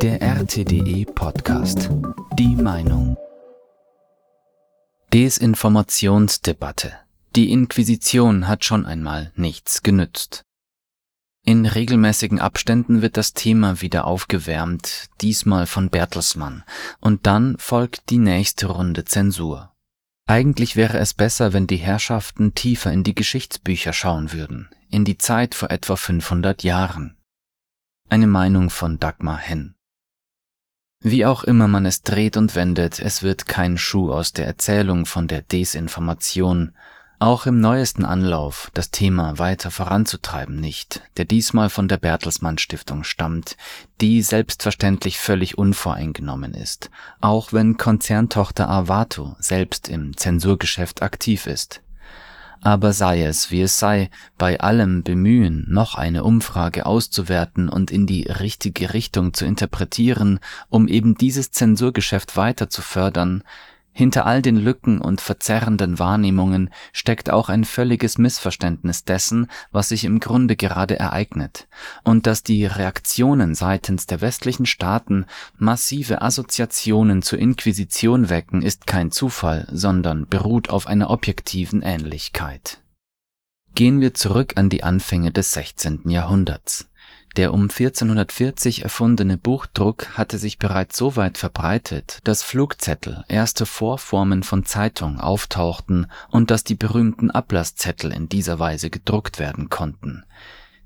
Der RTDE Podcast. Die Meinung. Desinformationsdebatte. Die Inquisition hat schon einmal nichts genützt. In regelmäßigen Abständen wird das Thema wieder aufgewärmt, diesmal von Bertelsmann, und dann folgt die nächste Runde Zensur. Eigentlich wäre es besser, wenn die Herrschaften tiefer in die Geschichtsbücher schauen würden, in die Zeit vor etwa 500 Jahren. Eine Meinung von Dagmar Henn. Wie auch immer man es dreht und wendet, es wird kein Schuh aus der Erzählung von der Desinformation, auch im neuesten Anlauf, das Thema weiter voranzutreiben nicht, der diesmal von der Bertelsmann Stiftung stammt, die selbstverständlich völlig unvoreingenommen ist, auch wenn Konzerntochter Avato selbst im Zensurgeschäft aktiv ist. Aber sei es, wie es sei, bei allem Bemühen, noch eine Umfrage auszuwerten und in die richtige Richtung zu interpretieren, um eben dieses Zensurgeschäft weiter zu fördern, hinter all den Lücken und verzerrenden Wahrnehmungen steckt auch ein völliges Missverständnis dessen, was sich im Grunde gerade ereignet, und dass die Reaktionen seitens der westlichen Staaten massive Assoziationen zur Inquisition wecken, ist kein Zufall, sondern beruht auf einer objektiven Ähnlichkeit. Gehen wir zurück an die Anfänge des 16. Jahrhunderts. Der um 1440 erfundene Buchdruck hatte sich bereits so weit verbreitet, dass Flugzettel erste Vorformen von Zeitung auftauchten und dass die berühmten Ablasszettel in dieser Weise gedruckt werden konnten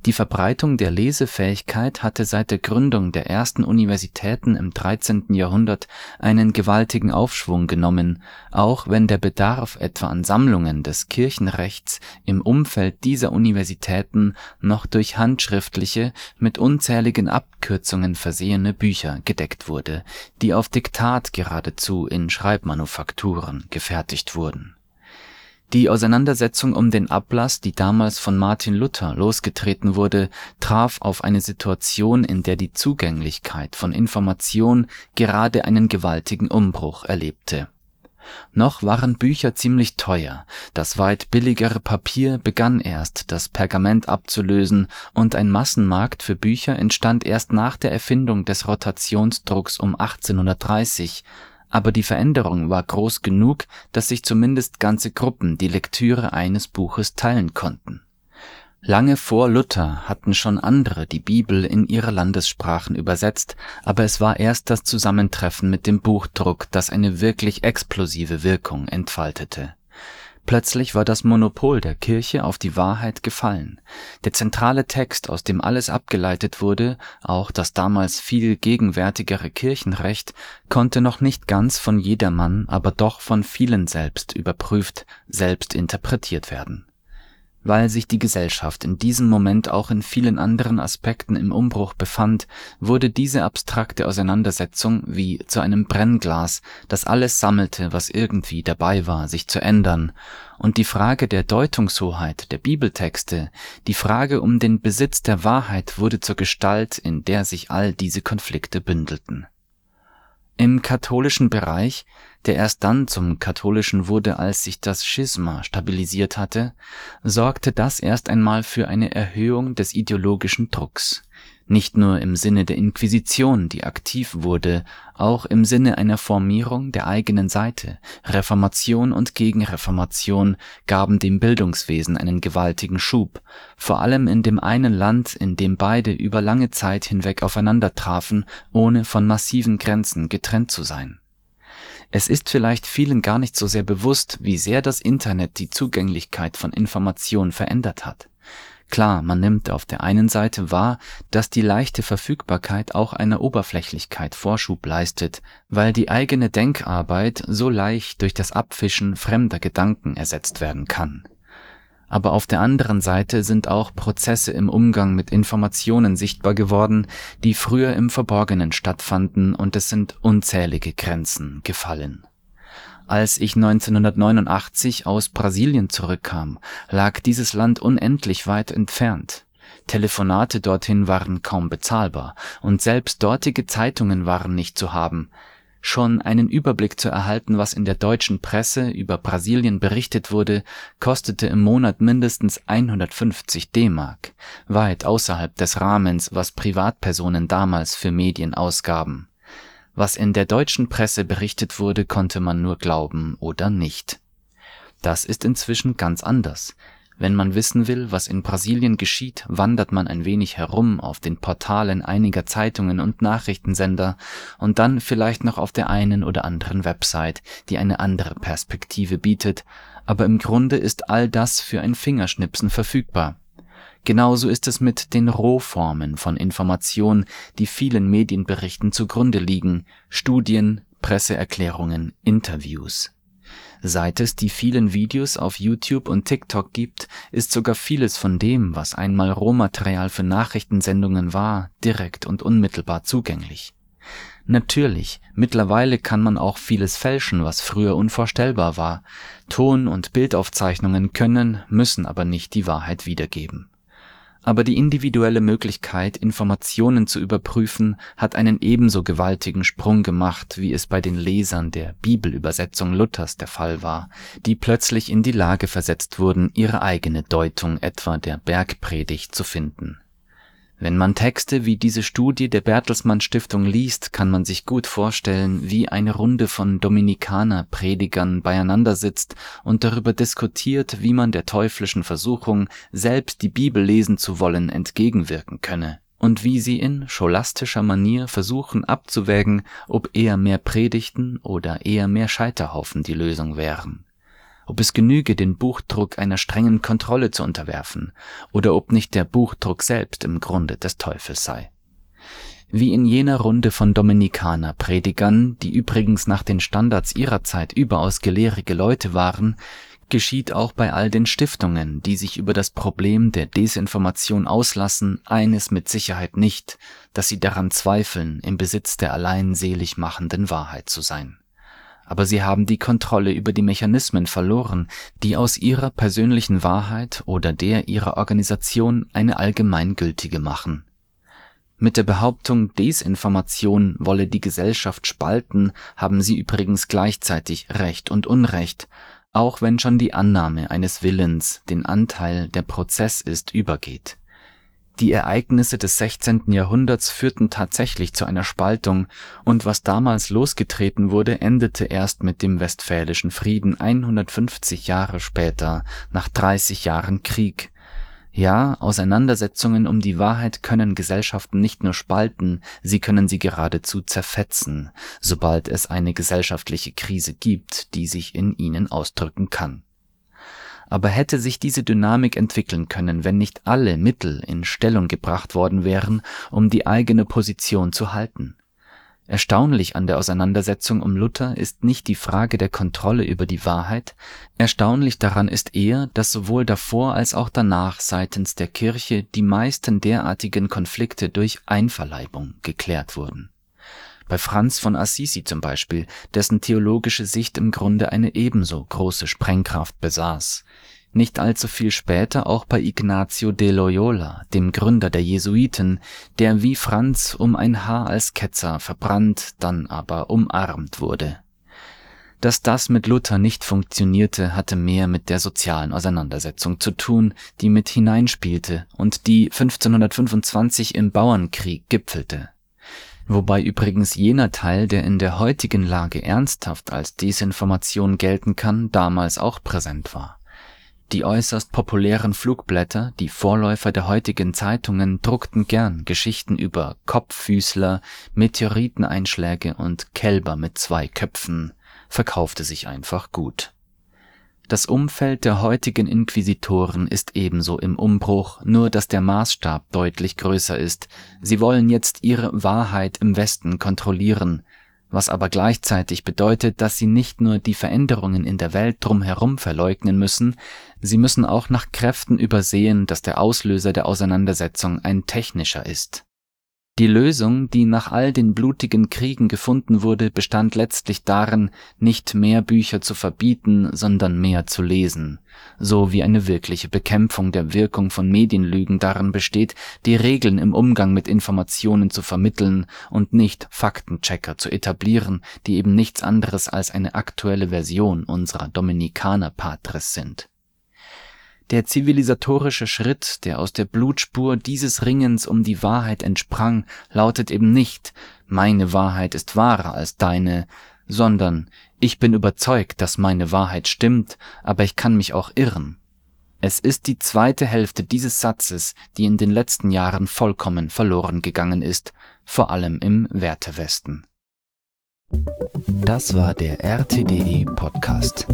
die Verbreitung der Lesefähigkeit hatte seit der Gründung der ersten Universitäten im 13. Jahrhundert einen gewaltigen Aufschwung genommen, auch wenn der Bedarf etwa an Sammlungen des Kirchenrechts im Umfeld dieser Universitäten noch durch handschriftliche, mit unzähligen Abkürzungen versehene Bücher gedeckt wurde, die auf Diktat geradezu in Schreibmanufakturen gefertigt wurden die Auseinandersetzung um den Ablass, die damals von Martin Luther losgetreten wurde, traf auf eine Situation, in der die Zugänglichkeit von Information gerade einen gewaltigen Umbruch erlebte. Noch waren Bücher ziemlich teuer, das weit billigere Papier begann erst, das Pergament abzulösen, und ein Massenmarkt für Bücher entstand erst nach der Erfindung des Rotationsdrucks um 1830 aber die Veränderung war groß genug, dass sich zumindest ganze Gruppen die Lektüre eines Buches teilen konnten. Lange vor Luther hatten schon andere die Bibel in ihre Landessprachen übersetzt, aber es war erst das Zusammentreffen mit dem Buchdruck, das eine wirklich explosive Wirkung entfaltete Plötzlich war das Monopol der Kirche auf die Wahrheit gefallen. Der zentrale Text, aus dem alles abgeleitet wurde, auch das damals viel gegenwärtigere Kirchenrecht, konnte noch nicht ganz von jedermann, aber doch von vielen selbst überprüft, selbst interpretiert werden weil sich die Gesellschaft in diesem Moment auch in vielen anderen Aspekten im Umbruch befand, wurde diese abstrakte Auseinandersetzung wie zu einem Brennglas, das alles sammelte, was irgendwie dabei war, sich zu ändern, und die Frage der Deutungshoheit der Bibeltexte, die Frage um den Besitz der Wahrheit wurde zur Gestalt, in der sich all diese Konflikte bündelten im katholischen Bereich, der erst dann zum katholischen wurde, als sich das Schisma stabilisiert hatte, sorgte das erst einmal für eine Erhöhung des ideologischen Drucks nicht nur im Sinne der Inquisition, die aktiv wurde, auch im Sinne einer Formierung der eigenen Seite. Reformation und Gegenreformation gaben dem Bildungswesen einen gewaltigen Schub, vor allem in dem einen Land, in dem beide über lange Zeit hinweg aufeinander trafen, ohne von massiven Grenzen getrennt zu sein. Es ist vielleicht vielen gar nicht so sehr bewusst, wie sehr das Internet die Zugänglichkeit von Information verändert hat. Klar, man nimmt auf der einen Seite wahr, dass die leichte Verfügbarkeit auch einer Oberflächlichkeit Vorschub leistet, weil die eigene Denkarbeit so leicht durch das Abfischen fremder Gedanken ersetzt werden kann. Aber auf der anderen Seite sind auch Prozesse im Umgang mit Informationen sichtbar geworden, die früher im Verborgenen stattfanden und es sind unzählige Grenzen gefallen als ich 1989 aus Brasilien zurückkam, lag dieses Land unendlich weit entfernt. Telefonate dorthin waren kaum bezahlbar, und selbst dortige Zeitungen waren nicht zu haben. Schon einen Überblick zu erhalten, was in der deutschen Presse über Brasilien berichtet wurde, kostete im Monat mindestens 150 D-Mark, weit außerhalb des Rahmens, was Privatpersonen damals für Medien ausgaben. Was in der deutschen Presse berichtet wurde, konnte man nur glauben oder nicht. Das ist inzwischen ganz anders. Wenn man wissen will, was in Brasilien geschieht, wandert man ein wenig herum auf den Portalen einiger Zeitungen und Nachrichtensender und dann vielleicht noch auf der einen oder anderen Website, die eine andere Perspektive bietet, aber im Grunde ist all das für ein Fingerschnipsen verfügbar. Genauso ist es mit den Rohformen von Information, die vielen Medienberichten zugrunde liegen, Studien, Presseerklärungen, Interviews Seit es die vielen Videos auf YouTube und TikTok gibt, ist sogar vieles von dem, was einmal Rohmaterial für Nachrichtensendungen war, direkt und unmittelbar zugänglich. Natürlich, mittlerweile kann man auch vieles fälschen, was früher unvorstellbar war. Ton- und Bildaufzeichnungen können, müssen aber nicht die Wahrheit wiedergeben aber die individuelle Möglichkeit, Informationen zu überprüfen, hat einen ebenso gewaltigen Sprung gemacht, wie es bei den Lesern der Bibelübersetzung Luthers der Fall war, die plötzlich in die Lage versetzt wurden, ihre eigene Deutung etwa der Bergpredigt zu finden wenn man Texte wie diese Studie der Bertelsmann Stiftung liest, kann man sich gut vorstellen, wie eine Runde von Dominikaner-Predigern beieinander sitzt und darüber diskutiert, wie man der teuflischen Versuchung, selbst die Bibel lesen zu wollen, entgegenwirken könne. Und wie sie in scholastischer Manier versuchen abzuwägen, ob eher mehr Predigten oder eher mehr Scheiterhaufen die Lösung wären ob es genüge, den Buchdruck einer strengen Kontrolle zu unterwerfen, oder ob nicht der Buchdruck selbst im Grunde des Teufels sei. Wie in jener Runde von Dominikaner-Predigern, die übrigens nach den Standards ihrer Zeit überaus gelehrige Leute waren, geschieht auch bei all den Stiftungen, die sich über das Problem der Desinformation auslassen, eines mit Sicherheit nicht, dass sie daran zweifeln, im Besitz der allein selig machenden Wahrheit zu sein aber sie haben die Kontrolle über die Mechanismen verloren, die aus ihrer persönlichen Wahrheit oder der ihrer Organisation eine allgemeingültige machen. Mit der Behauptung, Desinformation wolle die Gesellschaft spalten, haben sie übrigens gleichzeitig Recht und Unrecht, auch wenn schon die Annahme eines Willens den Anteil der Prozess ist übergeht die Ereignisse des 16. Jahrhunderts führten tatsächlich zu einer Spaltung, und was damals losgetreten wurde, endete erst mit dem Westfälischen Frieden 150 Jahre später, nach 30 Jahren Krieg. Ja, Auseinandersetzungen um die Wahrheit können Gesellschaften nicht nur spalten, sie können sie geradezu zerfetzen, sobald es eine gesellschaftliche Krise gibt, die sich in ihnen ausdrücken kann aber hätte sich diese Dynamik entwickeln können, wenn nicht alle Mittel in Stellung gebracht worden wären, um die eigene Position zu halten. Erstaunlich an der Auseinandersetzung um Luther ist nicht die Frage der Kontrolle über die Wahrheit, erstaunlich daran ist eher, dass sowohl davor als auch danach seitens der Kirche die meisten derartigen Konflikte durch Einverleibung geklärt wurden. Bei Franz von Assisi zum Beispiel, dessen theologische Sicht im Grunde eine ebenso große Sprengkraft besaß. Nicht allzu viel später auch bei Ignazio de Loyola, dem Gründer der Jesuiten, der wie Franz um ein Haar als Ketzer verbrannt, dann aber umarmt wurde. Dass das mit Luther nicht funktionierte, hatte mehr mit der sozialen Auseinandersetzung zu tun, die mit hineinspielte und die 1525 im Bauernkrieg gipfelte wobei übrigens jener Teil, der in der heutigen Lage ernsthaft als Desinformation gelten kann, damals auch präsent war. Die äußerst populären Flugblätter, die Vorläufer der heutigen Zeitungen, druckten gern Geschichten über Kopffüßler, Meteoriteneinschläge und Kälber mit zwei Köpfen, verkaufte sich einfach gut das Umfeld der heutigen Inquisitoren ist ebenso im Umbruch, nur dass der Maßstab deutlich größer ist. Sie wollen jetzt ihre Wahrheit im Westen kontrollieren, was aber gleichzeitig bedeutet, dass sie nicht nur die Veränderungen in der Welt drumherum verleugnen müssen, sie müssen auch nach Kräften übersehen, dass der Auslöser der Auseinandersetzung ein technischer ist Die Lösung, die nach all den blutigen Kriegen gefunden wurde, bestand letztlich darin, nicht mehr Bücher zu verbieten, sondern mehr zu lesen, so wie eine wirkliche Bekämpfung der Wirkung von Medienlügen darin besteht, die Regeln im Umgang mit Informationen zu vermitteln und nicht Faktenchecker zu etablieren, die eben nichts anderes als eine aktuelle Version unserer Dominikaner Patres sind der zivilisatorische Schritt, der aus der Blutspur dieses Ringens um die Wahrheit entsprang, lautet eben nicht meine Wahrheit ist wahrer als deine, sondern ich bin überzeugt, dass meine Wahrheit stimmt, aber ich kann mich auch irren. Es ist die zweite Hälfte dieses Satzes, die in den letzten Jahren vollkommen verloren gegangen ist, vor allem im Wertewesten. Das war der RTDE Podcast.